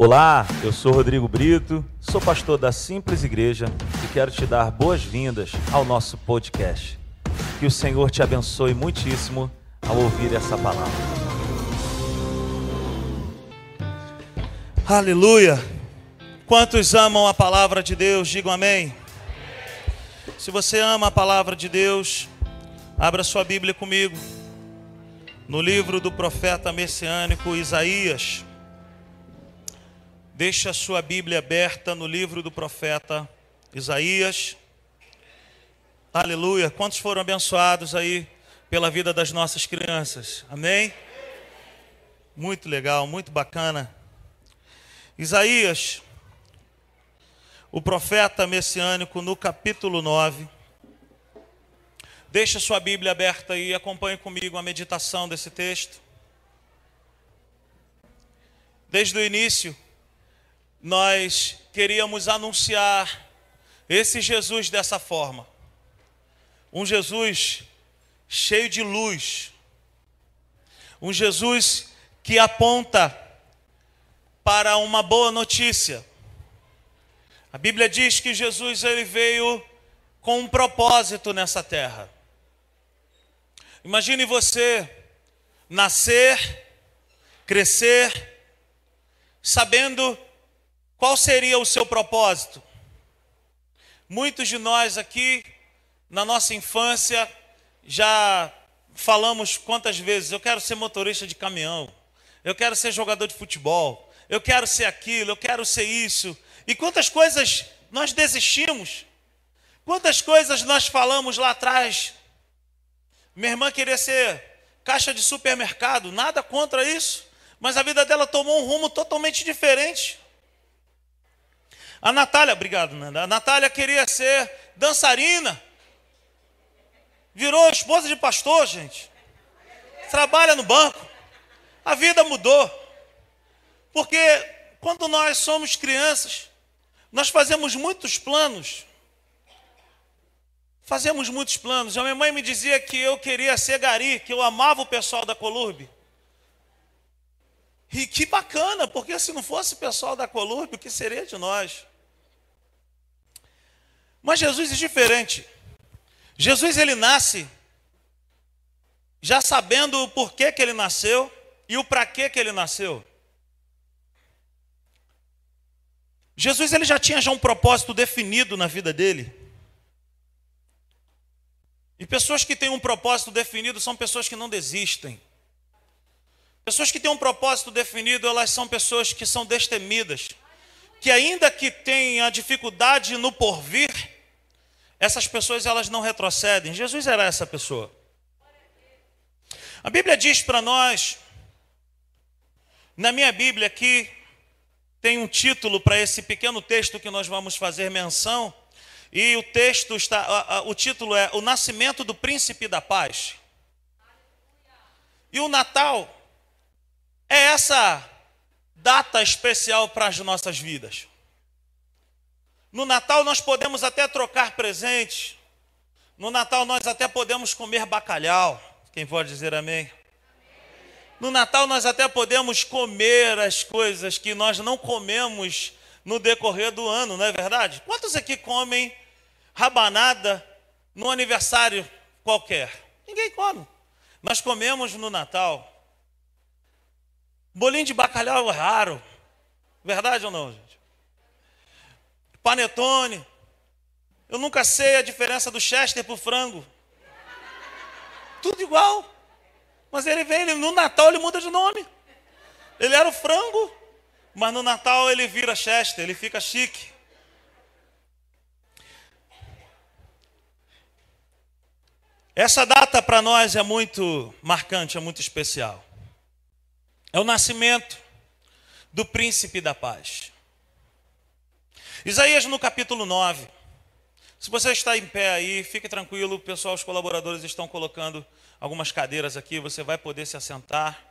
Olá, eu sou Rodrigo Brito, sou pastor da Simples Igreja e quero te dar boas-vindas ao nosso podcast. Que o Senhor te abençoe muitíssimo ao ouvir essa palavra. Aleluia! Quantos amam a palavra de Deus, digam amém. Se você ama a palavra de Deus, abra sua Bíblia comigo no livro do profeta messiânico Isaías. Deixe a sua Bíblia aberta no livro do profeta Isaías. Aleluia. Quantos foram abençoados aí pela vida das nossas crianças? Amém? Muito legal, muito bacana. Isaías, o profeta messiânico, no capítulo 9. Deixe a sua Bíblia aberta e acompanhe comigo a meditação desse texto. Desde o início, nós queríamos anunciar esse Jesus dessa forma. Um Jesus cheio de luz. Um Jesus que aponta para uma boa notícia. A Bíblia diz que Jesus ele veio com um propósito nessa terra. Imagine você nascer, crescer, sabendo qual seria o seu propósito? Muitos de nós aqui, na nossa infância, já falamos quantas vezes: eu quero ser motorista de caminhão, eu quero ser jogador de futebol, eu quero ser aquilo, eu quero ser isso. E quantas coisas nós desistimos, quantas coisas nós falamos lá atrás. Minha irmã queria ser caixa de supermercado, nada contra isso, mas a vida dela tomou um rumo totalmente diferente. A Natália, obrigado, Nanda. A Natália queria ser dançarina. Virou esposa de pastor, gente. Trabalha no banco. A vida mudou. Porque quando nós somos crianças, nós fazemos muitos planos. Fazemos muitos planos. A minha mãe me dizia que eu queria ser gari, que eu amava o pessoal da Colurbe. E que bacana, porque se não fosse o pessoal da Colurbe, o que seria de nós? Mas Jesus é diferente. Jesus ele nasce já sabendo o porquê que ele nasceu e o para que que ele nasceu. Jesus ele já tinha já um propósito definido na vida dele. E pessoas que têm um propósito definido são pessoas que não desistem. Pessoas que têm um propósito definido, elas são pessoas que são destemidas que ainda que tenha dificuldade no porvir, essas pessoas elas não retrocedem. Jesus era essa pessoa. A Bíblia diz para nós, na minha Bíblia aqui, tem um título para esse pequeno texto que nós vamos fazer menção, e o texto está, o título é O Nascimento do Príncipe da Paz. E o Natal é essa data especial para as nossas vidas. No Natal nós podemos até trocar presentes. No Natal nós até podemos comer bacalhau. Quem pode dizer amém? No Natal nós até podemos comer as coisas que nós não comemos no decorrer do ano, não é verdade? Quantos aqui comem rabanada no aniversário qualquer? Ninguém come. Nós comemos no Natal. Bolinho de bacalhau é raro. Verdade ou não, gente? Panetone. Eu nunca sei a diferença do Chester para o frango. Tudo igual. Mas ele vem, ele, no Natal ele muda de nome. Ele era o frango, mas no Natal ele vira Chester, ele fica chique. Essa data para nós é muito marcante, é muito especial. É o nascimento do príncipe da paz. Isaías no capítulo 9. Se você está em pé aí, fique tranquilo, pessoal, os colaboradores estão colocando algumas cadeiras aqui, você vai poder se assentar.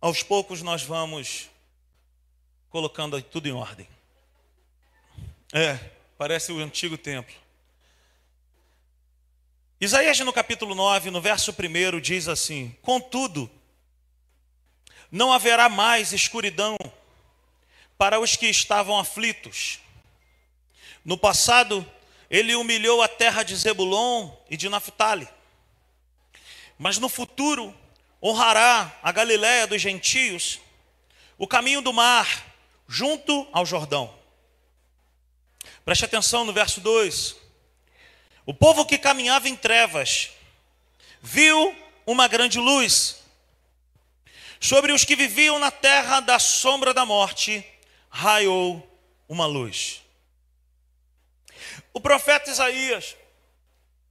Aos poucos nós vamos colocando tudo em ordem. É, parece o antigo templo. Isaías no capítulo 9, no verso 1 diz assim: Contudo, não haverá mais escuridão para os que estavam aflitos. No passado, ele humilhou a terra de Zebulon e de Naphtali. Mas no futuro, honrará a Galiléia dos gentios, o caminho do mar, junto ao Jordão. Preste atenção no verso 2. O povo que caminhava em trevas viu uma grande luz. Sobre os que viviam na terra da sombra da morte, raiou uma luz. O profeta Isaías,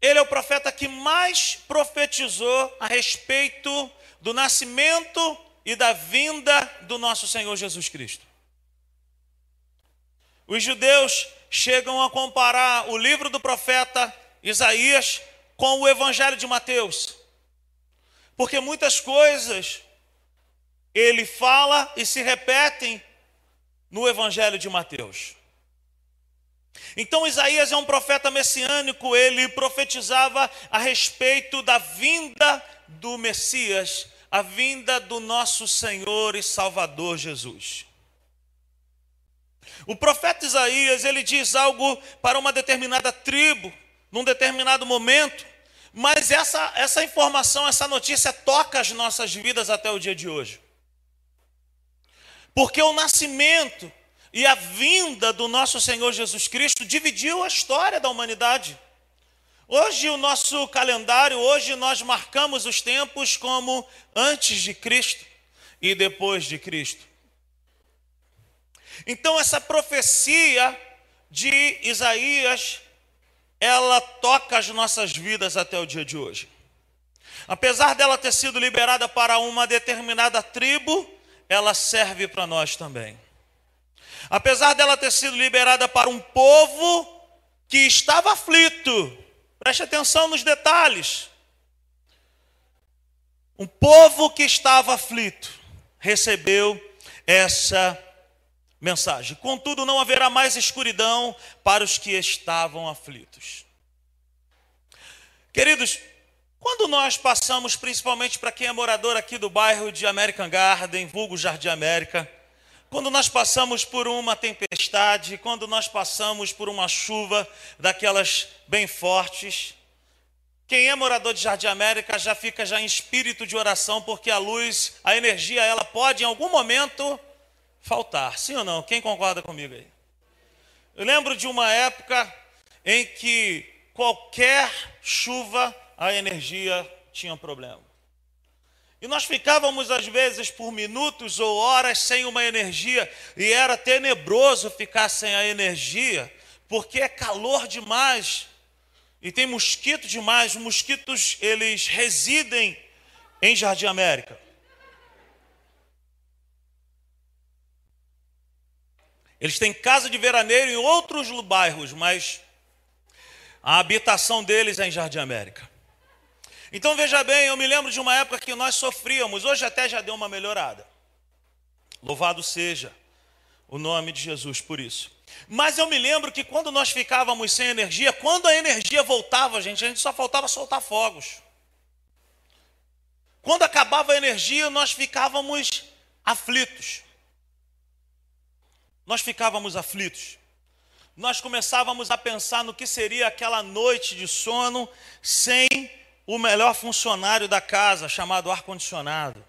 ele é o profeta que mais profetizou a respeito do nascimento e da vinda do nosso Senhor Jesus Cristo. Os judeus chegam a comparar o livro do profeta Isaías com o evangelho de Mateus. Porque muitas coisas ele fala e se repetem no evangelho de Mateus. Então Isaías é um profeta messiânico, ele profetizava a respeito da vinda do Messias, a vinda do nosso Senhor e Salvador Jesus. O profeta Isaías, ele diz algo para uma determinada tribo, num determinado momento, mas essa, essa informação, essa notícia toca as nossas vidas até o dia de hoje. Porque o nascimento e a vinda do nosso Senhor Jesus Cristo dividiu a história da humanidade. Hoje o nosso calendário, hoje nós marcamos os tempos como antes de Cristo e depois de Cristo. Então essa profecia de Isaías, ela toca as nossas vidas até o dia de hoje. Apesar dela ter sido liberada para uma determinada tribo, ela serve para nós também. Apesar dela ter sido liberada para um povo que estava aflito, Preste atenção nos detalhes. Um povo que estava aflito recebeu essa mensagem. Contudo, não haverá mais escuridão para os que estavam aflitos. Queridos, quando nós passamos, principalmente para quem é morador aqui do bairro de American Garden, vulgo Jardim América, quando nós passamos por uma tempestade, quando nós passamos por uma chuva daquelas bem fortes, quem é morador de Jardim América já fica já em espírito de oração, porque a luz, a energia, ela pode em algum momento faltar. Sim ou não? Quem concorda comigo aí? Eu lembro de uma época em que qualquer chuva, a energia tinha um problema. E nós ficávamos, às vezes, por minutos ou horas sem uma energia, e era tenebroso ficar sem a energia, porque é calor demais, e tem mosquito demais. Os mosquitos, eles residem em Jardim América. Eles têm casa de veraneiro em outros bairros, mas a habitação deles é em Jardim América. Então veja bem, eu me lembro de uma época que nós sofríamos, hoje até já deu uma melhorada. Louvado seja o nome de Jesus por isso. Mas eu me lembro que quando nós ficávamos sem energia, quando a energia voltava, gente, a gente só faltava soltar fogos. Quando acabava a energia, nós ficávamos aflitos. Nós ficávamos aflitos. Nós começávamos a pensar no que seria aquela noite de sono sem o melhor funcionário da casa, chamado ar-condicionado.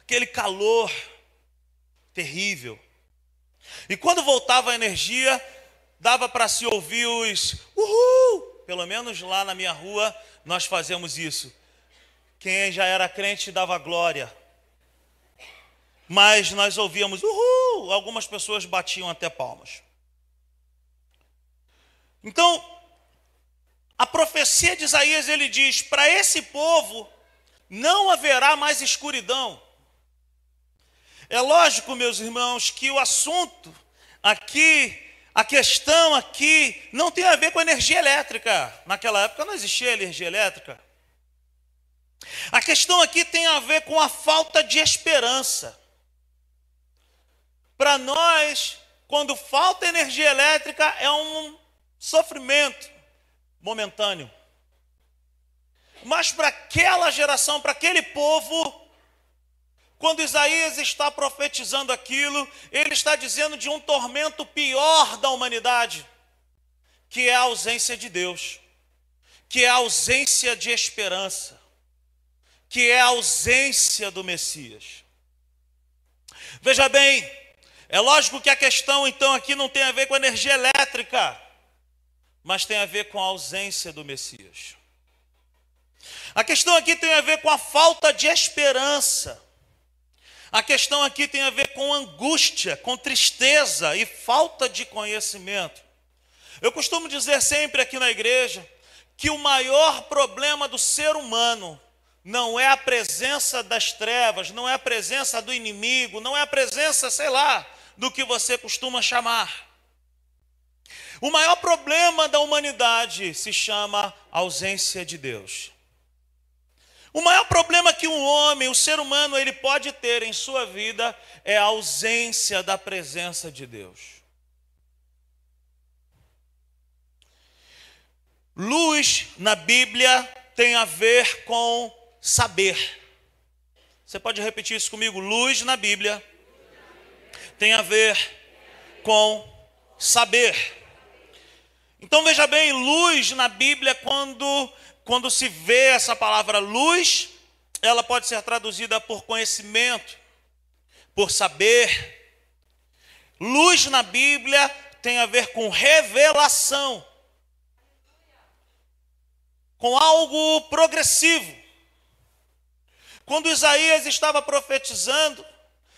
Aquele calor terrível. E quando voltava a energia, dava para se ouvir os uhul. Pelo menos lá na minha rua nós fazemos isso. Quem já era crente dava glória. Mas nós ouvíamos uhul. Algumas pessoas batiam até palmas. Então, a profecia de Isaías ele diz: para esse povo não haverá mais escuridão. É lógico, meus irmãos, que o assunto aqui, a questão aqui, não tem a ver com energia elétrica. Naquela época não existia energia elétrica. A questão aqui tem a ver com a falta de esperança. Para nós, quando falta energia elétrica, é um sofrimento momentâneo. Mas para aquela geração, para aquele povo, quando Isaías está profetizando aquilo, ele está dizendo de um tormento pior da humanidade, que é a ausência de Deus, que é a ausência de esperança, que é a ausência do Messias. Veja bem, é lógico que a questão então aqui não tem a ver com energia elétrica, mas tem a ver com a ausência do Messias. A questão aqui tem a ver com a falta de esperança. A questão aqui tem a ver com angústia, com tristeza e falta de conhecimento. Eu costumo dizer sempre aqui na igreja que o maior problema do ser humano não é a presença das trevas, não é a presença do inimigo, não é a presença, sei lá, do que você costuma chamar. O maior problema da humanidade se chama ausência de Deus. O maior problema que um homem, o ser humano, ele pode ter em sua vida é a ausência da presença de Deus. Luz na Bíblia tem a ver com saber. Você pode repetir isso comigo? Luz na Bíblia tem a ver com saber. Então veja bem, luz na Bíblia, quando quando se vê essa palavra luz, ela pode ser traduzida por conhecimento, por saber. Luz na Bíblia tem a ver com revelação, com algo progressivo. Quando Isaías estava profetizando,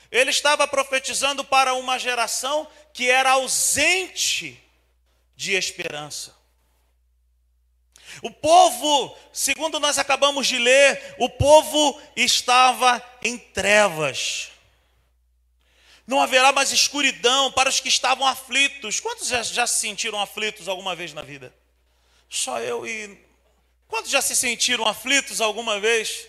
ele estava profetizando para uma geração que era ausente de esperança. O povo, segundo nós acabamos de ler, o povo estava em trevas. Não haverá mais escuridão para os que estavam aflitos. Quantos já, já se sentiram aflitos alguma vez na vida? Só eu e. Quantos já se sentiram aflitos alguma vez?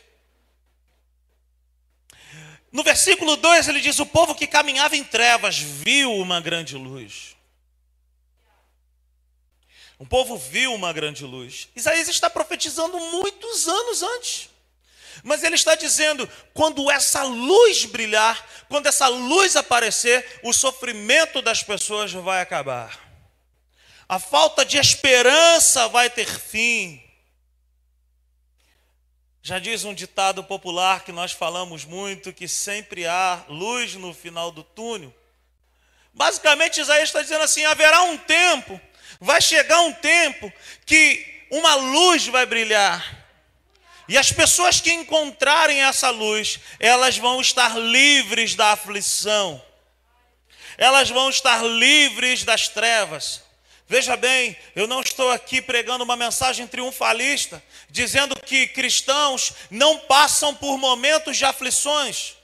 No versículo 2 ele diz: O povo que caminhava em trevas viu uma grande luz. Um povo viu uma grande luz. Isaías está profetizando muitos anos antes. Mas ele está dizendo: quando essa luz brilhar, quando essa luz aparecer, o sofrimento das pessoas vai acabar. A falta de esperança vai ter fim. Já diz um ditado popular que nós falamos muito que sempre há luz no final do túnel. Basicamente, Isaías está dizendo assim: haverá um tempo Vai chegar um tempo que uma luz vai brilhar. E as pessoas que encontrarem essa luz, elas vão estar livres da aflição. Elas vão estar livres das trevas. Veja bem, eu não estou aqui pregando uma mensagem triunfalista, dizendo que cristãos não passam por momentos de aflições.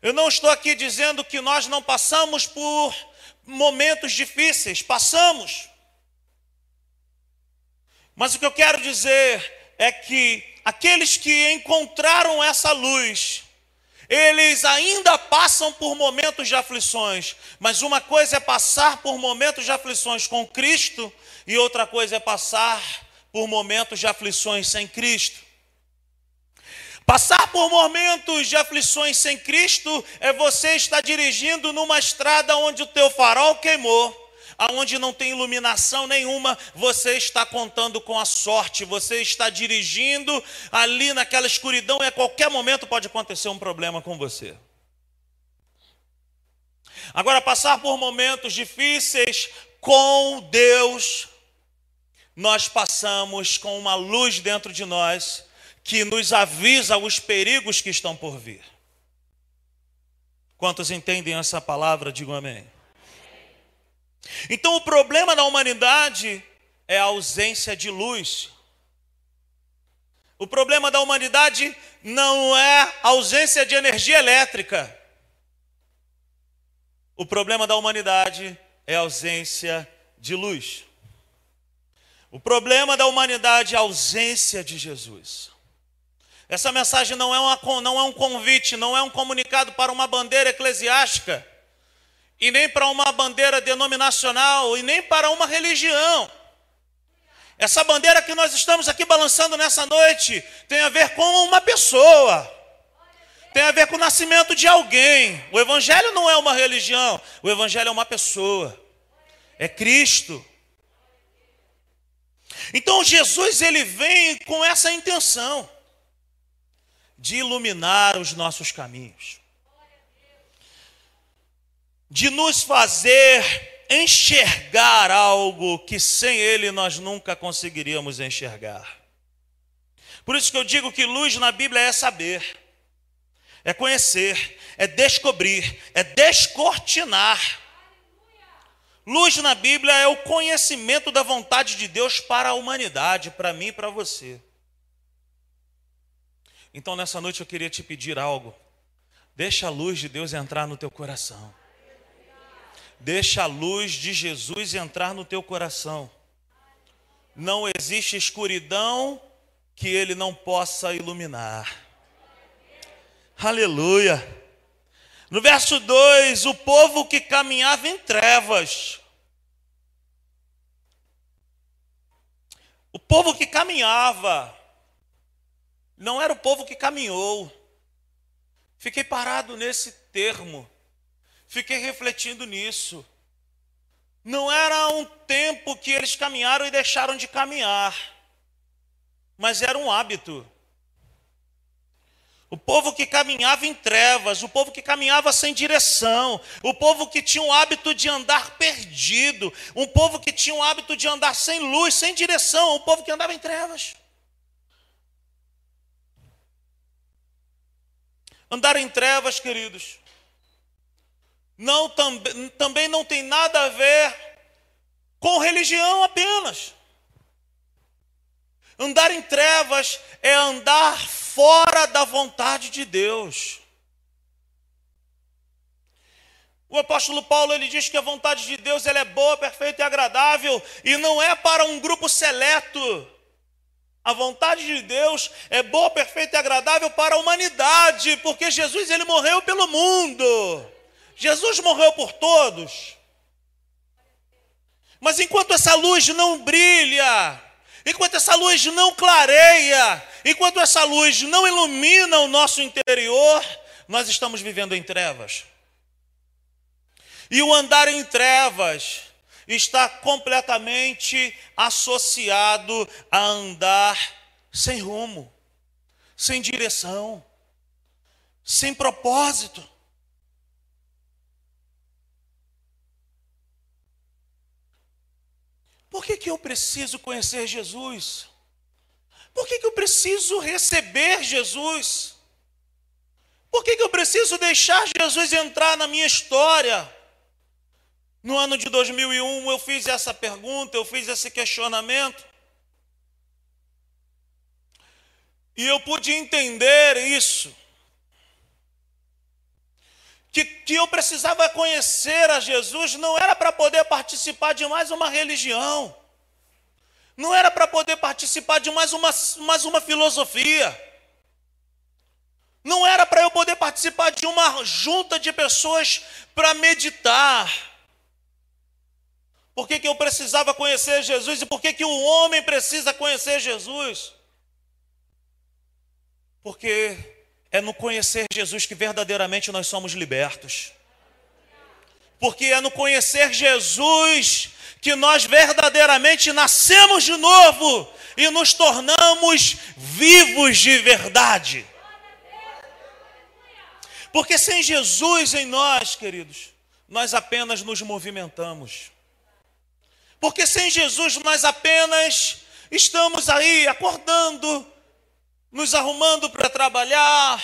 Eu não estou aqui dizendo que nós não passamos por momentos difíceis, passamos. Mas o que eu quero dizer é que aqueles que encontraram essa luz, eles ainda passam por momentos de aflições, mas uma coisa é passar por momentos de aflições com Cristo e outra coisa é passar por momentos de aflições sem Cristo. Passar por momentos de aflições sem Cristo é você estar dirigindo numa estrada onde o teu farol queimou, aonde não tem iluminação nenhuma, você está contando com a sorte, você está dirigindo ali naquela escuridão e a qualquer momento pode acontecer um problema com você. Agora, passar por momentos difíceis com Deus, nós passamos com uma luz dentro de nós que nos avisa os perigos que estão por vir. Quantos entendem essa palavra, digam amém. Então, o problema da humanidade é a ausência de luz. O problema da humanidade não é a ausência de energia elétrica. O problema da humanidade é a ausência de luz. O problema da humanidade é a ausência de Jesus. Essa mensagem não é, uma, não é um convite, não é um comunicado para uma bandeira eclesiástica, e nem para uma bandeira denominacional, e nem para uma religião. Essa bandeira que nós estamos aqui balançando nessa noite tem a ver com uma pessoa, Tem a ver com o nascimento de alguém. O Evangelho não é uma religião, o Evangelho é uma pessoa. É Cristo. Então Jesus ele vem com essa intenção de iluminar os nossos caminhos, de nos fazer enxergar algo que sem ele nós nunca conseguiríamos enxergar. Por isso que eu digo que luz na Bíblia é saber, é conhecer, é descobrir, é descortinar. Luz na Bíblia é o conhecimento da vontade de Deus para a humanidade, para mim e para você. Então nessa noite eu queria te pedir algo. Deixa a luz de Deus entrar no teu coração. Deixa a luz de Jesus entrar no teu coração. Não existe escuridão que ele não possa iluminar. Aleluia. No verso 2, o povo que caminhava em trevas. O povo que caminhava, não era o povo que caminhou. Fiquei parado nesse termo, fiquei refletindo nisso. Não era um tempo que eles caminharam e deixaram de caminhar, mas era um hábito. O povo que caminhava em trevas, o povo que caminhava sem direção, o povo que tinha o hábito de andar perdido, um povo que tinha o hábito de andar sem luz, sem direção, o povo que andava em trevas. Andar em trevas, queridos, não também não tem nada a ver com religião apenas. Andar em trevas é andar fora da vontade de Deus. O apóstolo Paulo ele diz que a vontade de Deus ela é boa, perfeita e agradável e não é para um grupo seleto. A vontade de Deus é boa, perfeita e agradável para a humanidade, porque Jesus ele morreu pelo mundo. Jesus morreu por todos. Mas enquanto essa luz não brilha, enquanto essa luz não clareia, enquanto essa luz não ilumina o nosso interior, nós estamos vivendo em trevas. E o andar em trevas está completamente associado a andar sem rumo, sem direção, sem propósito. Por que, que eu preciso conhecer Jesus? Por que, que eu preciso receber Jesus? Por que, que eu preciso deixar Jesus entrar na minha história? No ano de 2001 eu fiz essa pergunta, eu fiz esse questionamento. E eu pude entender isso. Que, que eu precisava conhecer a Jesus não era para poder participar de mais uma religião, não era para poder participar de mais uma, mais uma filosofia, não era para eu poder participar de uma junta de pessoas para meditar. Por que, que eu precisava conhecer Jesus e por que, que o homem precisa conhecer Jesus? Porque é no conhecer Jesus que verdadeiramente nós somos libertos. Porque é no conhecer Jesus que nós verdadeiramente nascemos de novo e nos tornamos vivos de verdade. Porque sem Jesus em nós, queridos, nós apenas nos movimentamos. Porque sem Jesus nós apenas estamos aí acordando, nos arrumando para trabalhar,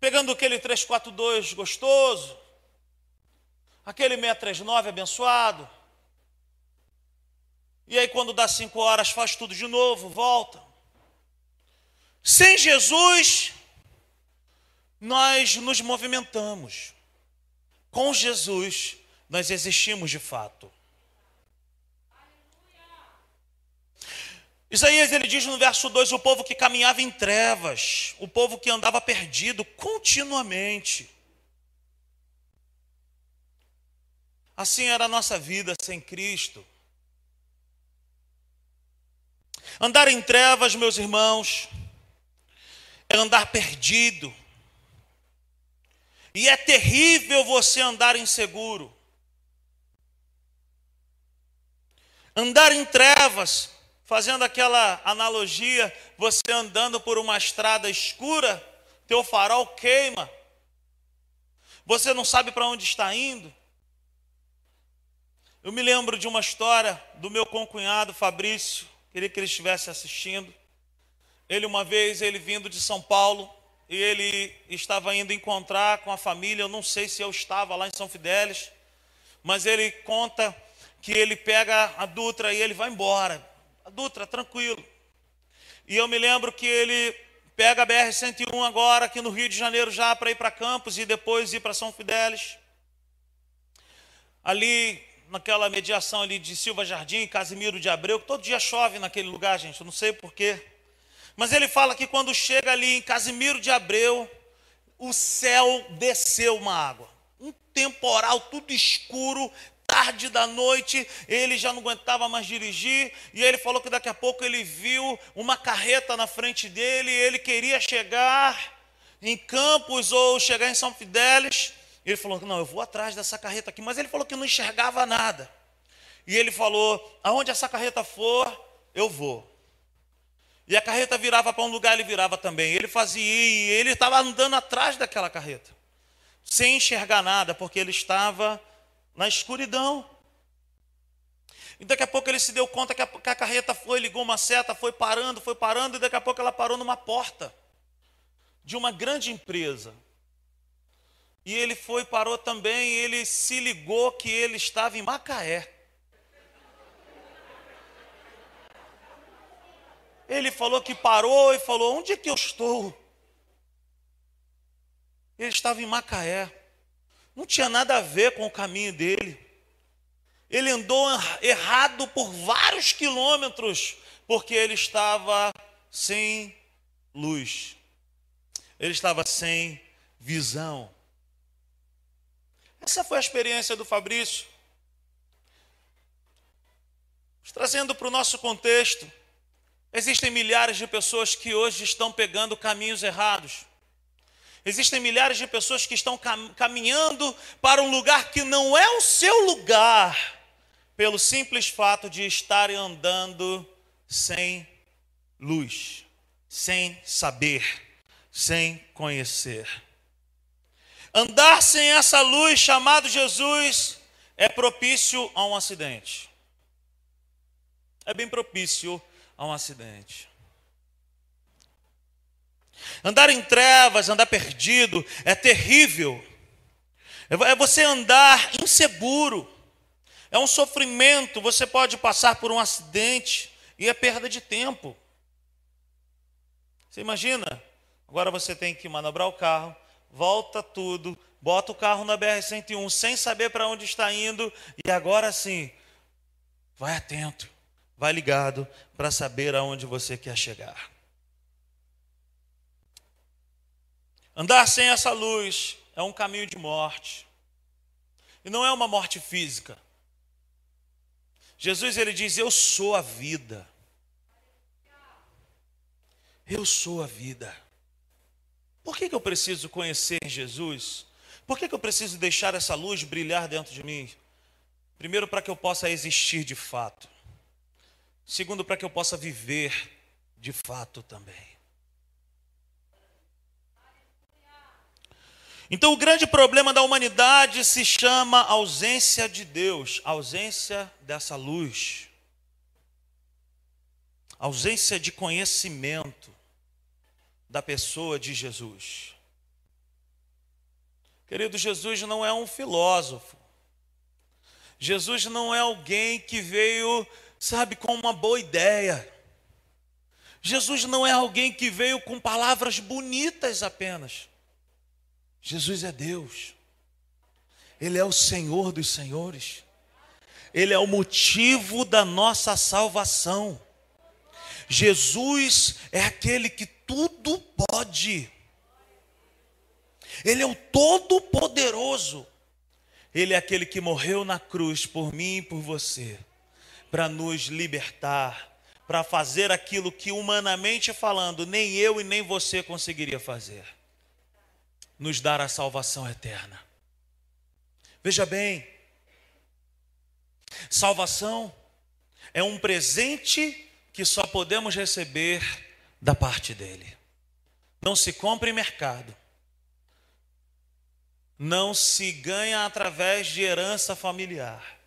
pegando aquele 342 gostoso, aquele 639 abençoado. E aí, quando dá cinco horas, faz tudo de novo, volta. Sem Jesus, nós nos movimentamos. Com Jesus, nós existimos de fato. Isaías ele diz no verso 2: o povo que caminhava em trevas, o povo que andava perdido continuamente. Assim era a nossa vida sem Cristo. Andar em trevas, meus irmãos, é andar perdido. E é terrível você andar inseguro. Andar em trevas, fazendo aquela analogia, você andando por uma estrada escura, teu farol queima. Você não sabe para onde está indo. Eu me lembro de uma história do meu concunhado Fabrício, queria que ele estivesse assistindo. Ele uma vez, ele vindo de São Paulo, e ele estava indo encontrar com a família, eu não sei se eu estava lá em São Fidélis, mas ele conta que ele pega a Dutra e ele vai embora. A Dutra, tranquilo. E eu me lembro que ele pega a BR-101 agora, aqui no Rio de Janeiro, já para ir para Campos e depois ir para São Fidélis. Ali, naquela mediação ali de Silva Jardim, Casimiro de Abreu, que todo dia chove naquele lugar, gente, eu não sei porquê. Mas ele fala que quando chega ali em Casimiro de Abreu, o céu desceu uma água. Um temporal, tudo escuro, tarde da noite, ele já não aguentava mais dirigir, e ele falou que daqui a pouco ele viu uma carreta na frente dele, e ele queria chegar em Campos ou chegar em São Fidélis. Ele falou: Não, eu vou atrás dessa carreta aqui, mas ele falou que não enxergava nada. E ele falou: Aonde essa carreta for, eu vou. E a carreta virava para um lugar, ele virava também. Ele fazia, e ele estava andando atrás daquela carreta, sem enxergar nada, porque ele estava na escuridão. E daqui a pouco ele se deu conta que a, que a carreta foi, ligou uma seta, foi parando, foi parando, e daqui a pouco ela parou numa porta de uma grande empresa. E ele foi, parou também, e ele se ligou que ele estava em Macaé. Ele falou que parou e falou: Onde é que eu estou? Ele estava em Macaé. Não tinha nada a ver com o caminho dele. Ele andou errado por vários quilômetros, porque ele estava sem luz. Ele estava sem visão. Essa foi a experiência do Fabrício. Trazendo para o nosso contexto, Existem milhares de pessoas que hoje estão pegando caminhos errados. Existem milhares de pessoas que estão caminhando para um lugar que não é o seu lugar, pelo simples fato de estarem andando sem luz, sem saber, sem conhecer. Andar sem essa luz chamado Jesus é propício a um acidente. É bem propício a um acidente. Andar em trevas, andar perdido, é terrível. É você andar inseguro. É um sofrimento. Você pode passar por um acidente e é perda de tempo. Você imagina? Agora você tem que manobrar o carro, volta tudo, bota o carro na BR-101 sem saber para onde está indo e agora sim, vai atento. Vai ligado para saber aonde você quer chegar. Andar sem essa luz é um caminho de morte. E não é uma morte física. Jesus ele diz: "Eu sou a vida". Eu sou a vida. Por que, que eu preciso conhecer Jesus? Por que, que eu preciso deixar essa luz brilhar dentro de mim? Primeiro, para que eu possa existir de fato. Segundo, para que eu possa viver de fato também. Então, o grande problema da humanidade se chama ausência de Deus, ausência dessa luz, ausência de conhecimento da pessoa de Jesus. Querido, Jesus não é um filósofo, Jesus não é alguém que veio sabe, com uma boa ideia. Jesus não é alguém que veio com palavras bonitas apenas. Jesus é Deus. Ele é o Senhor dos senhores. Ele é o motivo da nossa salvação. Jesus é aquele que tudo pode. Ele é o Todo-Poderoso. Ele é aquele que morreu na cruz por mim e por você para nos libertar, para fazer aquilo que, humanamente falando, nem eu e nem você conseguiria fazer nos dar a salvação eterna. Veja bem, salvação é um presente que só podemos receber da parte dele. Não se compra em mercado. Não se ganha através de herança familiar.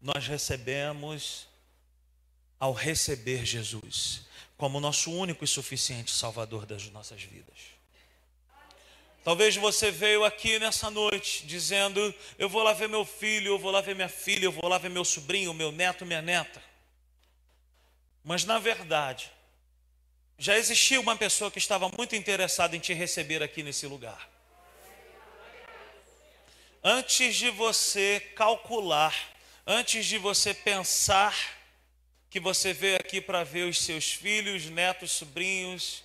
Nós recebemos ao receber Jesus como nosso único e suficiente Salvador das nossas vidas. Talvez você veio aqui nessa noite dizendo: Eu vou lá ver meu filho, eu vou lá ver minha filha, eu vou lá ver meu sobrinho, meu neto, minha neta. Mas na verdade, já existia uma pessoa que estava muito interessada em te receber aqui nesse lugar. Antes de você calcular, antes de você pensar que você veio aqui para ver os seus filhos, netos, sobrinhos,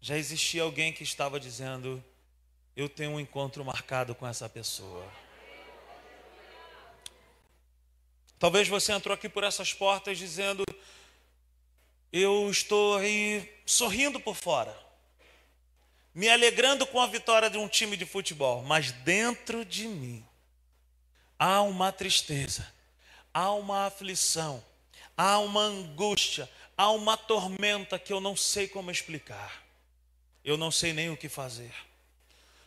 já existia alguém que estava dizendo: Eu tenho um encontro marcado com essa pessoa. Talvez você entrou aqui por essas portas dizendo: Eu estou aí sorrindo por fora, me alegrando com a vitória de um time de futebol, mas dentro de mim há uma tristeza, há uma aflição há uma angústia, há uma tormenta que eu não sei como explicar. Eu não sei nem o que fazer.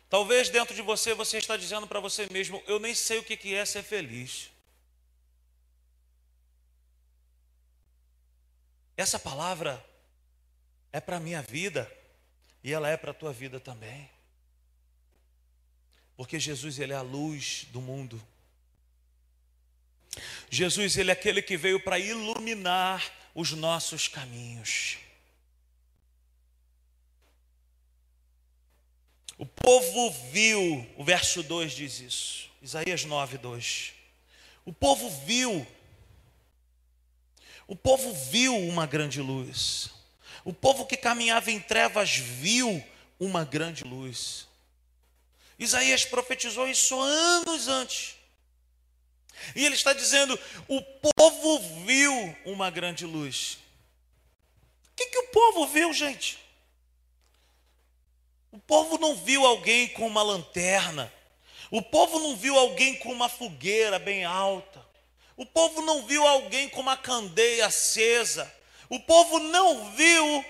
Talvez dentro de você você está dizendo para você mesmo: eu nem sei o que é ser feliz. Essa palavra é para a minha vida e ela é para a tua vida também. Porque Jesus ele é a luz do mundo. Jesus, ele é aquele que veio para iluminar os nossos caminhos. O povo viu, o verso 2 diz isso, Isaías 9, 2. O povo viu, o povo viu uma grande luz. O povo que caminhava em trevas viu uma grande luz. Isaías profetizou isso anos antes. E ele está dizendo: o povo viu uma grande luz. O que, que o povo viu, gente? O povo não viu alguém com uma lanterna. O povo não viu alguém com uma fogueira bem alta. O povo não viu alguém com uma candeia acesa. O povo não viu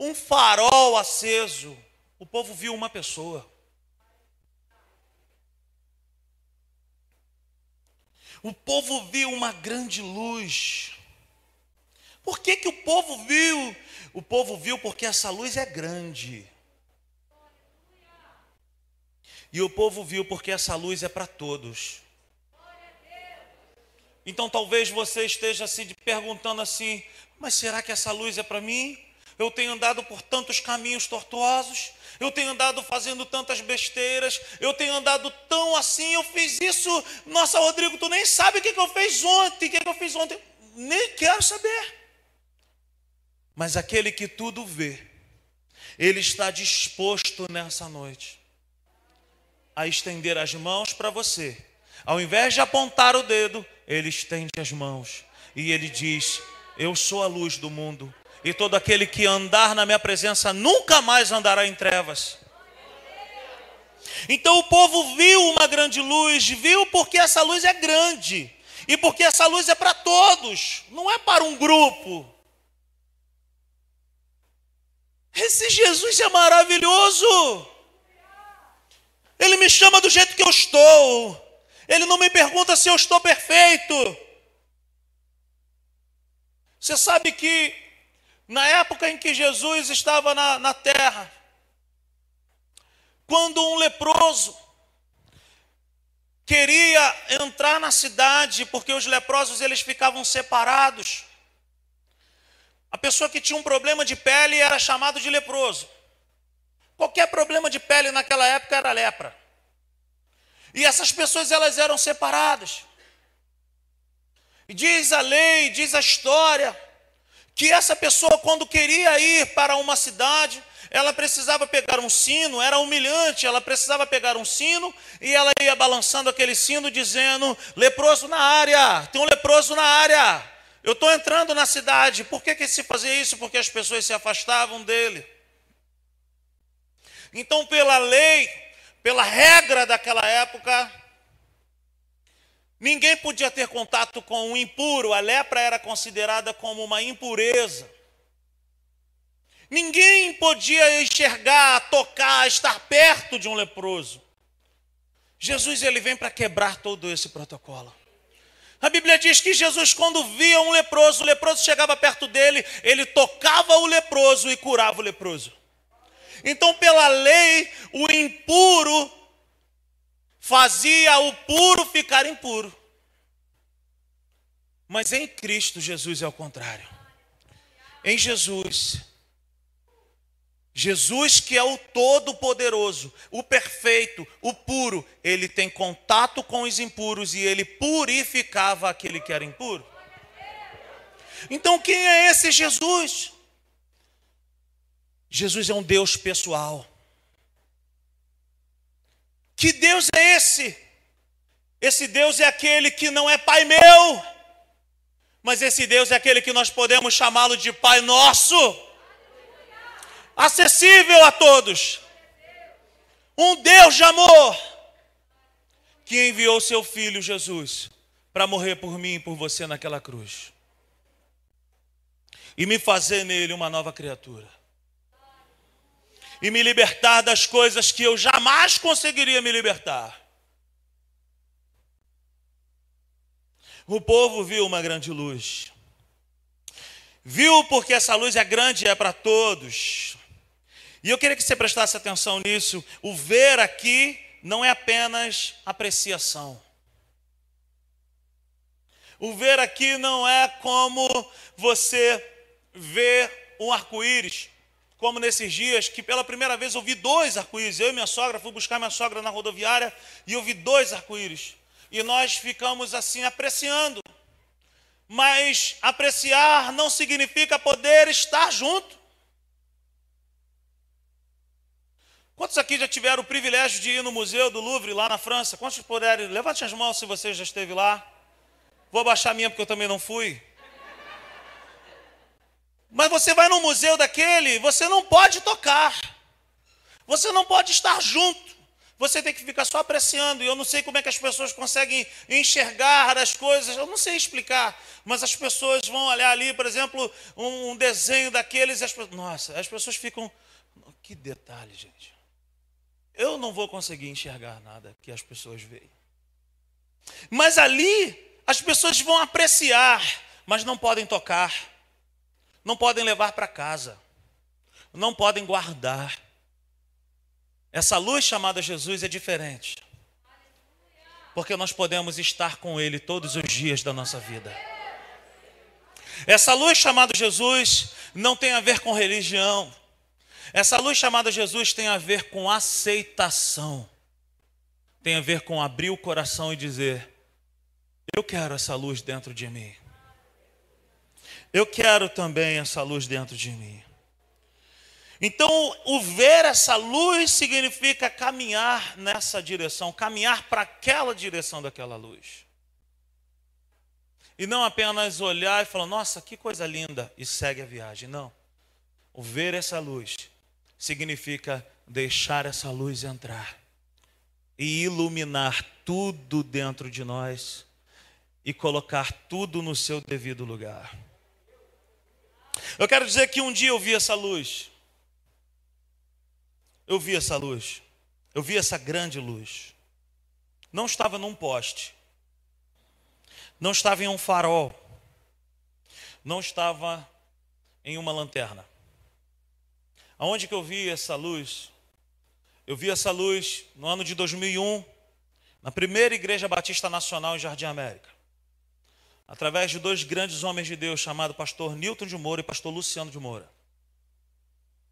um farol aceso. O povo viu uma pessoa. O povo viu uma grande luz. Por que, que o povo viu? O povo viu porque essa luz é grande. E o povo viu porque essa luz é para todos. Então talvez você esteja se perguntando assim: mas será que essa luz é para mim? Eu tenho andado por tantos caminhos tortuosos, eu tenho andado fazendo tantas besteiras, eu tenho andado tão assim, eu fiz isso. Nossa, Rodrigo, tu nem sabe o que, eu fiz ontem, o que, que eu fiz ontem. Nem quero saber. Mas aquele que tudo vê, ele está disposto nessa noite a estender as mãos para você. Ao invés de apontar o dedo, ele estende as mãos e ele diz: Eu sou a luz do mundo e todo aquele que andar na minha presença nunca mais andará em trevas. Então o povo viu uma grande luz, viu porque essa luz é grande, e porque essa luz é para todos, não é para um grupo. Esse Jesus é maravilhoso. Ele me chama do jeito que eu estou. Ele não me pergunta se eu estou perfeito. Você sabe que na época em que Jesus estava na, na terra, quando um leproso queria entrar na cidade, porque os leprosos eles ficavam separados. A pessoa que tinha um problema de pele era chamado de leproso. Qualquer problema de pele naquela época era lepra. E essas pessoas elas eram separadas. E diz a lei, diz a história, que essa pessoa, quando queria ir para uma cidade, ela precisava pegar um sino, era humilhante, ela precisava pegar um sino e ela ia balançando aquele sino, dizendo: leproso na área, tem um leproso na área. Eu estou entrando na cidade. Por que, que se fazia isso? Porque as pessoas se afastavam dele. Então, pela lei, pela regra daquela época, ninguém podia ter contato com o impuro. A lepra era considerada como uma impureza. Ninguém podia enxergar, tocar, estar perto de um leproso. Jesus ele vem para quebrar todo esse protocolo. A Bíblia diz que Jesus, quando via um leproso, o leproso chegava perto dele, ele tocava o leproso e curava o leproso. Então, pela lei, o impuro fazia o puro ficar impuro. Mas em Cristo Jesus é o contrário. Em Jesus, Jesus, que é o Todo-Poderoso, o perfeito, o puro, ele tem contato com os impuros e ele purificava aquele que era impuro. Então, quem é esse Jesus? Jesus é um Deus pessoal. Que Deus é esse? Esse Deus é aquele que não é Pai meu, mas esse Deus é aquele que nós podemos chamá-lo de Pai nosso acessível a todos. Um Deus de amor que enviou seu filho Jesus para morrer por mim e por você naquela cruz. E me fazer nele uma nova criatura. E me libertar das coisas que eu jamais conseguiria me libertar. O povo viu uma grande luz. Viu porque essa luz é grande e é para todos. E eu queria que você prestasse atenção nisso. O ver aqui não é apenas apreciação. O ver aqui não é como você vê um arco-íris, como nesses dias que pela primeira vez eu vi dois arco-íris. Eu e minha sogra fui buscar minha sogra na rodoviária e eu vi dois arco-íris. E nós ficamos assim apreciando. Mas apreciar não significa poder estar junto. Quantos aqui já tiveram o privilégio de ir no Museu do Louvre, lá na França? Quantos puderem? Levante as mãos se você já esteve lá. Vou baixar a minha porque eu também não fui. Mas você vai no museu daquele, você não pode tocar. Você não pode estar junto. Você tem que ficar só apreciando. E eu não sei como é que as pessoas conseguem enxergar as coisas. Eu não sei explicar. Mas as pessoas vão olhar ali, por exemplo, um desenho daqueles. E as, nossa, as pessoas ficam. Que detalhe, gente. Eu não vou conseguir enxergar nada que as pessoas veem. Mas ali, as pessoas vão apreciar, mas não podem tocar, não podem levar para casa, não podem guardar. Essa luz chamada Jesus é diferente, porque nós podemos estar com Ele todos os dias da nossa vida. Essa luz chamada Jesus não tem a ver com religião, essa luz chamada Jesus tem a ver com aceitação, tem a ver com abrir o coração e dizer: Eu quero essa luz dentro de mim. Eu quero também essa luz dentro de mim. Então, o ver essa luz significa caminhar nessa direção, caminhar para aquela direção daquela luz. E não apenas olhar e falar, nossa, que coisa linda, e segue a viagem. Não. O ver essa luz significa deixar essa luz entrar e iluminar tudo dentro de nós e colocar tudo no seu devido lugar. Eu quero dizer que um dia eu vi essa luz. Eu vi essa luz. Eu vi essa grande luz. Não estava num poste. Não estava em um farol. Não estava em uma lanterna. Aonde que eu vi essa luz? Eu vi essa luz no ano de 2001, na primeira Igreja Batista Nacional em Jardim América. Através de dois grandes homens de Deus, chamados pastor Newton de Moura e pastor Luciano de Moura.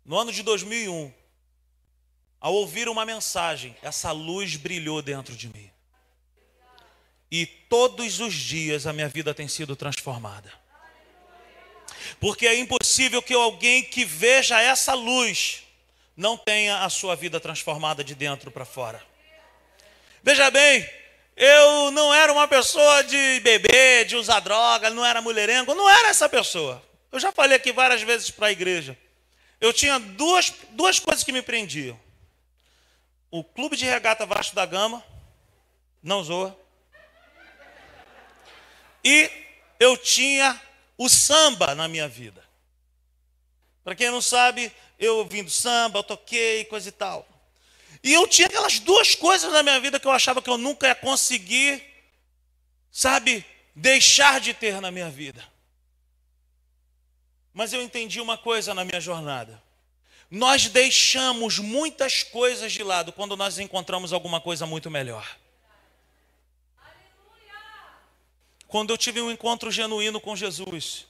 No ano de 2001, ao ouvir uma mensagem, essa luz brilhou dentro de mim. E todos os dias a minha vida tem sido transformada. Porque é impossível que alguém que veja essa luz não tenha a sua vida transformada de dentro para fora. Veja bem, Eu não era uma pessoa de beber, de usar droga, não era mulherengo, não era essa pessoa. Eu já falei aqui várias vezes para a igreja. Eu tinha duas, duas coisas que me prendiam. O clube de regata Vasco da Gama, não zoa. E eu tinha o samba na minha vida. Para quem não sabe, eu ouvindo samba, eu toquei, coisa e tal. E eu tinha aquelas duas coisas na minha vida que eu achava que eu nunca ia conseguir, sabe, deixar de ter na minha vida. Mas eu entendi uma coisa na minha jornada. Nós deixamos muitas coisas de lado quando nós encontramos alguma coisa muito melhor. Quando eu tive um encontro genuíno com Jesus,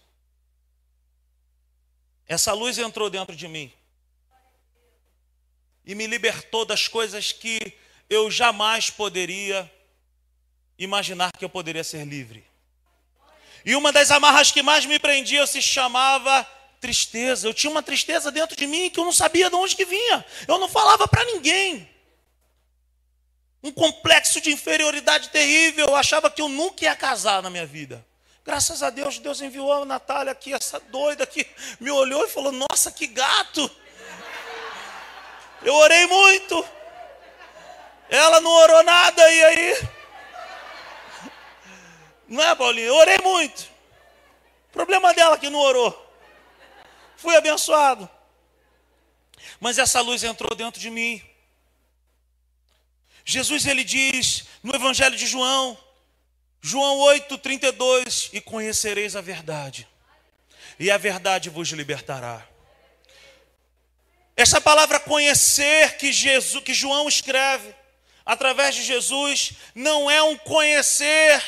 essa luz entrou dentro de mim e me libertou das coisas que eu jamais poderia imaginar que eu poderia ser livre. E uma das amarras que mais me prendia se chamava tristeza. Eu tinha uma tristeza dentro de mim que eu não sabia de onde que vinha. Eu não falava para ninguém. Um complexo de inferioridade terrível. Eu achava que eu nunca ia casar na minha vida. Graças a Deus, Deus enviou a Natália aqui, essa doida que me olhou e falou: Nossa, que gato! Eu orei muito. Ela não orou nada, e aí? Não é, Paulinho? Eu orei muito. Problema dela que não orou. Fui abençoado. Mas essa luz entrou dentro de mim. Jesus ele diz no Evangelho de João, João 8:32, e conhecereis a verdade. E a verdade vos libertará. Essa palavra conhecer que Jesus, que João escreve através de Jesus, não é um conhecer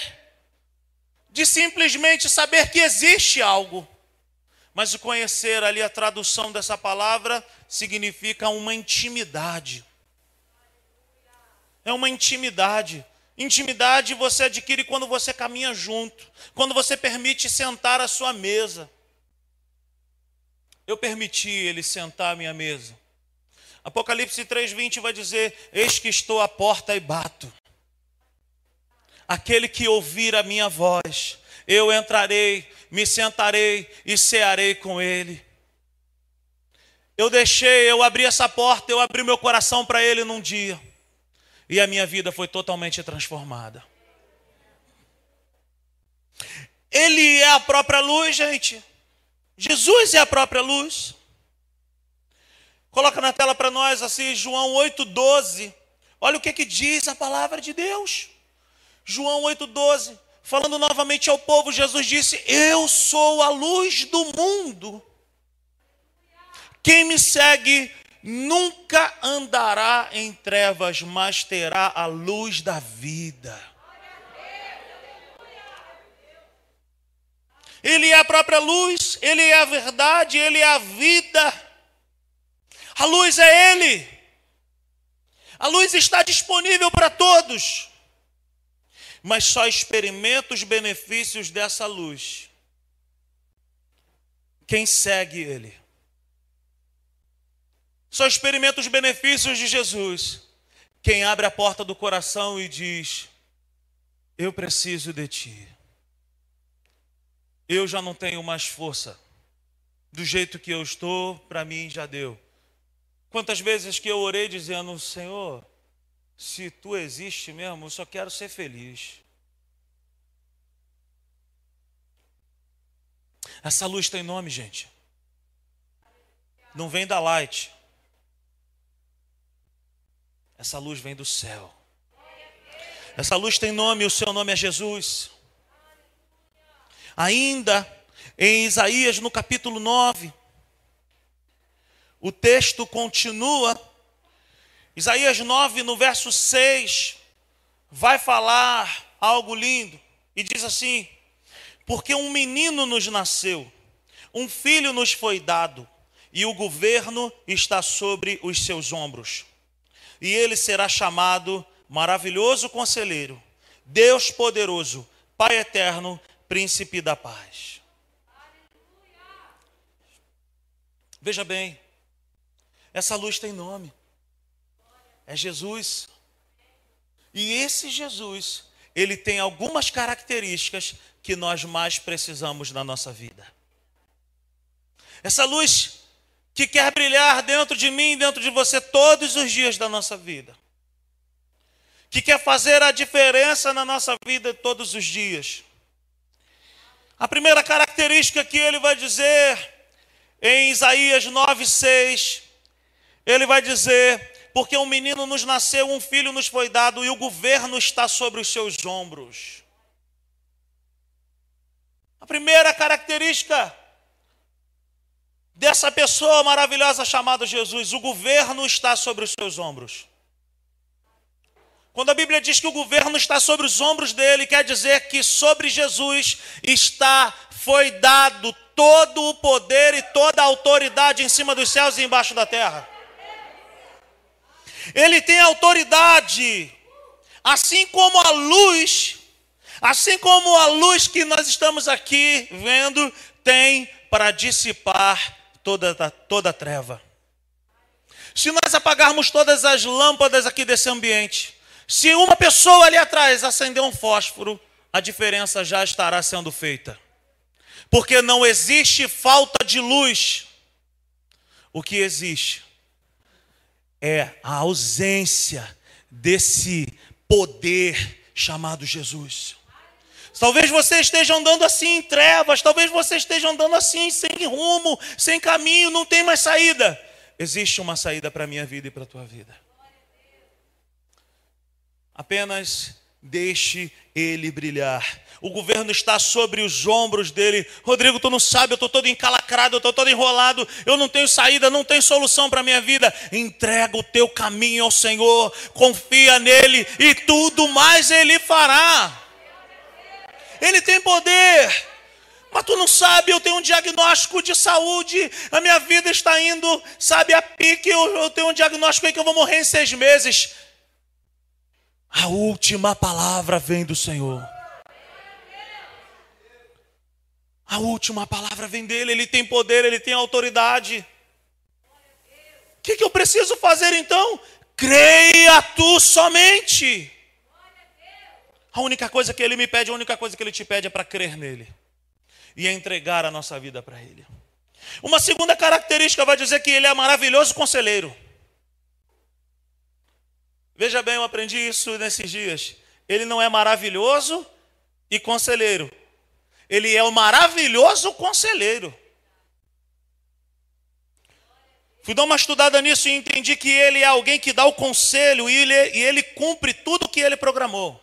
de simplesmente saber que existe algo. Mas o conhecer ali, a tradução dessa palavra, significa uma intimidade. É uma intimidade. Intimidade você adquire quando você caminha junto, quando você permite sentar à sua mesa. Eu permiti ele sentar à minha mesa. Apocalipse 3:20 vai dizer: Eis que estou à porta e bato. Aquele que ouvir a minha voz, eu entrarei, me sentarei e cearei com ele. Eu deixei, eu abri essa porta, eu abri meu coração para ele num dia. E a minha vida foi totalmente transformada. Ele é a própria luz, gente. Jesus é a própria luz. Coloca na tela para nós assim, João 8,12. Olha o que, que diz a palavra de Deus. João 8,12. Falando novamente ao povo, Jesus disse: Eu sou a luz do mundo. Quem me segue nunca andará em trevas, mas terá a luz da vida. Ele é a própria luz, Ele é a verdade, Ele é a vida. A luz é Ele. A luz está disponível para todos. Mas só experimenta os benefícios dessa luz. Quem segue Ele. Só experimenta os benefícios de Jesus. Quem abre a porta do coração e diz: Eu preciso de Ti eu já não tenho mais força. Do jeito que eu estou, para mim já deu. Quantas vezes que eu orei dizendo, Senhor, se tu existe mesmo, eu só quero ser feliz. Essa luz tem nome, gente. Não vem da light. Essa luz vem do céu. Essa luz tem nome, o seu nome é Jesus. Ainda em Isaías, no capítulo 9, o texto continua. Isaías 9, no verso 6, vai falar algo lindo e diz assim: Porque um menino nos nasceu, um filho nos foi dado, e o governo está sobre os seus ombros. E ele será chamado Maravilhoso Conselheiro, Deus Poderoso, Pai Eterno, príncipe da paz. Veja bem, essa luz tem nome. É Jesus. E esse Jesus, ele tem algumas características que nós mais precisamos na nossa vida. Essa luz que quer brilhar dentro de mim, dentro de você, todos os dias da nossa vida. Que quer fazer a diferença na nossa vida todos os dias. A primeira característica que ele vai dizer em Isaías 9,6, ele vai dizer: Porque um menino nos nasceu, um filho nos foi dado, e o governo está sobre os seus ombros. A primeira característica dessa pessoa maravilhosa chamada Jesus. O governo está sobre os seus ombros. Quando a Bíblia diz que o governo está sobre os ombros dele, quer dizer que sobre Jesus está, foi dado todo o poder e toda a autoridade em cima dos céus e embaixo da terra. Ele tem autoridade, assim como a luz, assim como a luz que nós estamos aqui vendo, tem para dissipar toda, toda a treva. Se nós apagarmos todas as lâmpadas aqui desse ambiente, se uma pessoa ali atrás acender um fósforo, a diferença já estará sendo feita. Porque não existe falta de luz. O que existe é a ausência desse poder chamado Jesus. Talvez você esteja andando assim em trevas, talvez você esteja andando assim sem rumo, sem caminho, não tem mais saída. Existe uma saída para a minha vida e para a tua vida. Apenas deixe ele brilhar. O governo está sobre os ombros dele. Rodrigo, tu não sabe, eu estou todo encalacrado, eu estou todo enrolado, eu não tenho saída, não tenho solução para a minha vida. Entrega o teu caminho ao Senhor, confia nele e tudo mais ele fará. Ele tem poder. Mas tu não sabe, eu tenho um diagnóstico de saúde, a minha vida está indo, sabe, a pique, eu, eu tenho um diagnóstico aí que eu vou morrer em seis meses. A última palavra vem do Senhor. A última palavra vem dele, ele tem poder, ele tem autoridade. O que, que eu preciso fazer então? Creia tu somente. A única coisa que ele me pede, a única coisa que ele te pede é para crer nele e entregar a nossa vida para ele. Uma segunda característica vai dizer que ele é maravilhoso conselheiro. Veja bem, eu aprendi isso nesses dias. Ele não é maravilhoso e conselheiro. Ele é o maravilhoso conselheiro. Fui dar uma estudada nisso e entendi que ele é alguém que dá o conselho e ele, e ele cumpre tudo o que ele programou.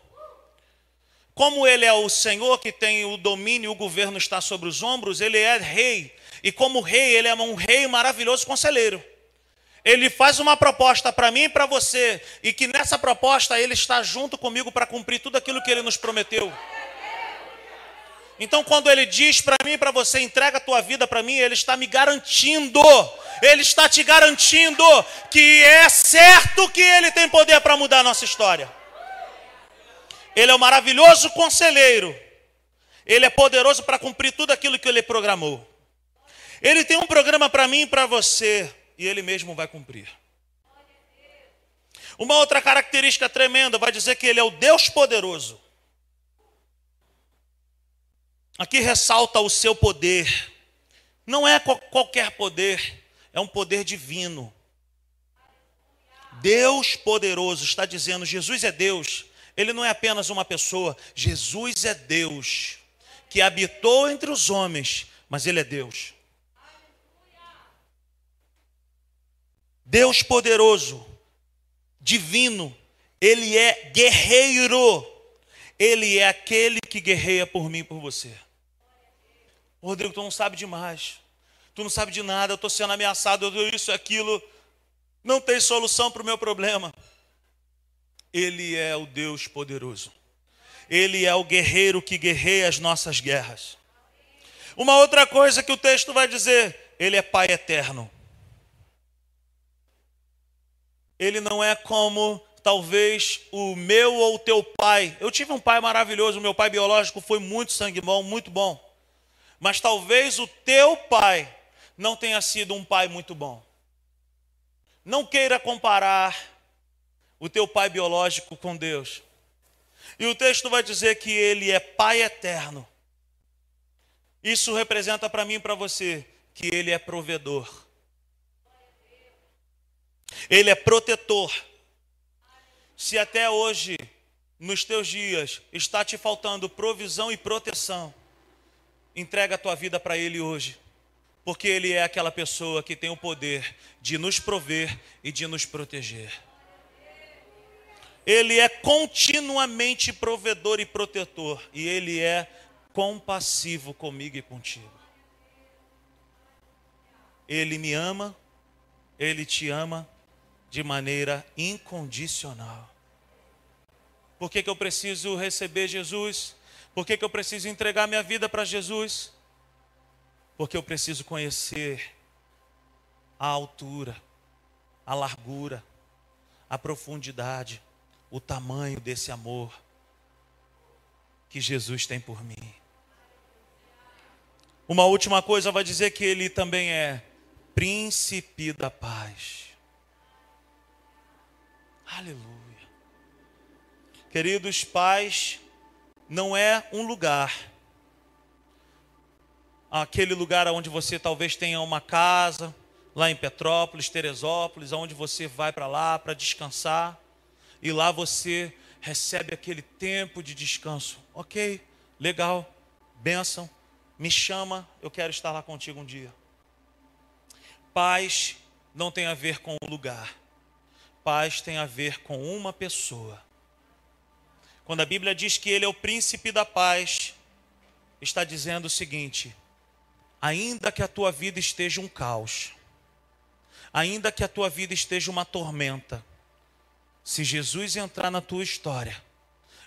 Como ele é o Senhor que tem o domínio, o governo está sobre os ombros, ele é rei. E como rei, ele é um rei maravilhoso conselheiro. Ele faz uma proposta para mim e para você, e que nessa proposta ele está junto comigo para cumprir tudo aquilo que ele nos prometeu. Então, quando ele diz para mim e para você, entrega a tua vida para mim, ele está me garantindo, ele está te garantindo que é certo que ele tem poder para mudar a nossa história. Ele é o maravilhoso conselheiro. Ele é poderoso para cumprir tudo aquilo que ele programou. Ele tem um programa para mim e para você, e ele mesmo vai cumprir. Uma outra característica tremenda vai dizer que ele é o Deus poderoso. Aqui ressalta o seu poder. Não é qualquer poder, é um poder divino. Deus poderoso está dizendo: Jesus é Deus, ele não é apenas uma pessoa, Jesus é Deus, que habitou entre os homens, mas Ele é Deus. Deus poderoso, divino, Ele é guerreiro, Ele é aquele que guerreia por mim e por você. Rodrigo, tu não sabe demais, tu não sabe de nada, eu estou sendo ameaçado, eu isso, aquilo, não tem solução para o meu problema. Ele é o Deus poderoso. Ele é o guerreiro que guerreia as nossas guerras. Uma outra coisa que o texto vai dizer: Ele é Pai eterno. Ele não é como talvez o meu ou o teu pai. Eu tive um pai maravilhoso, meu pai biológico foi muito sangue bom, muito bom. Mas talvez o teu pai não tenha sido um pai muito bom. Não queira comparar o teu pai biológico com Deus. E o texto vai dizer que ele é pai eterno. Isso representa para mim e para você que ele é provedor. Ele é protetor. Se até hoje, nos teus dias, está te faltando provisão e proteção, entrega a tua vida para ele hoje. Porque ele é aquela pessoa que tem o poder de nos prover e de nos proteger. Ele é continuamente provedor e protetor, e Ele é compassivo comigo e contigo. Ele me ama, Ele te ama de maneira incondicional. Por que, que eu preciso receber Jesus? Por que, que eu preciso entregar minha vida para Jesus? Porque eu preciso conhecer a altura, a largura, a profundidade o tamanho desse amor que Jesus tem por mim. Uma última coisa vai dizer que ele também é príncipe da paz. Aleluia. Queridos pais, não é um lugar, aquele lugar onde você talvez tenha uma casa, lá em Petrópolis, Teresópolis, onde você vai para lá para descansar e lá você recebe aquele tempo de descanso. Ok, legal, bênção, me chama, eu quero estar lá contigo um dia. Paz não tem a ver com o lugar, paz tem a ver com uma pessoa. Quando a Bíblia diz que ele é o príncipe da paz, está dizendo o seguinte: ainda que a tua vida esteja um caos, ainda que a tua vida esteja uma tormenta, se Jesus entrar na tua história,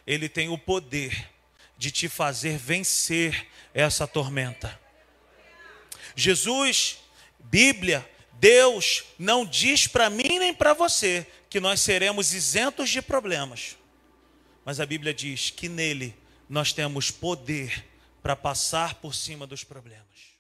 ele tem o poder de te fazer vencer essa tormenta. Jesus, Bíblia, Deus não diz para mim nem para você que nós seremos isentos de problemas. Mas a Bíblia diz que nele nós temos poder para passar por cima dos problemas.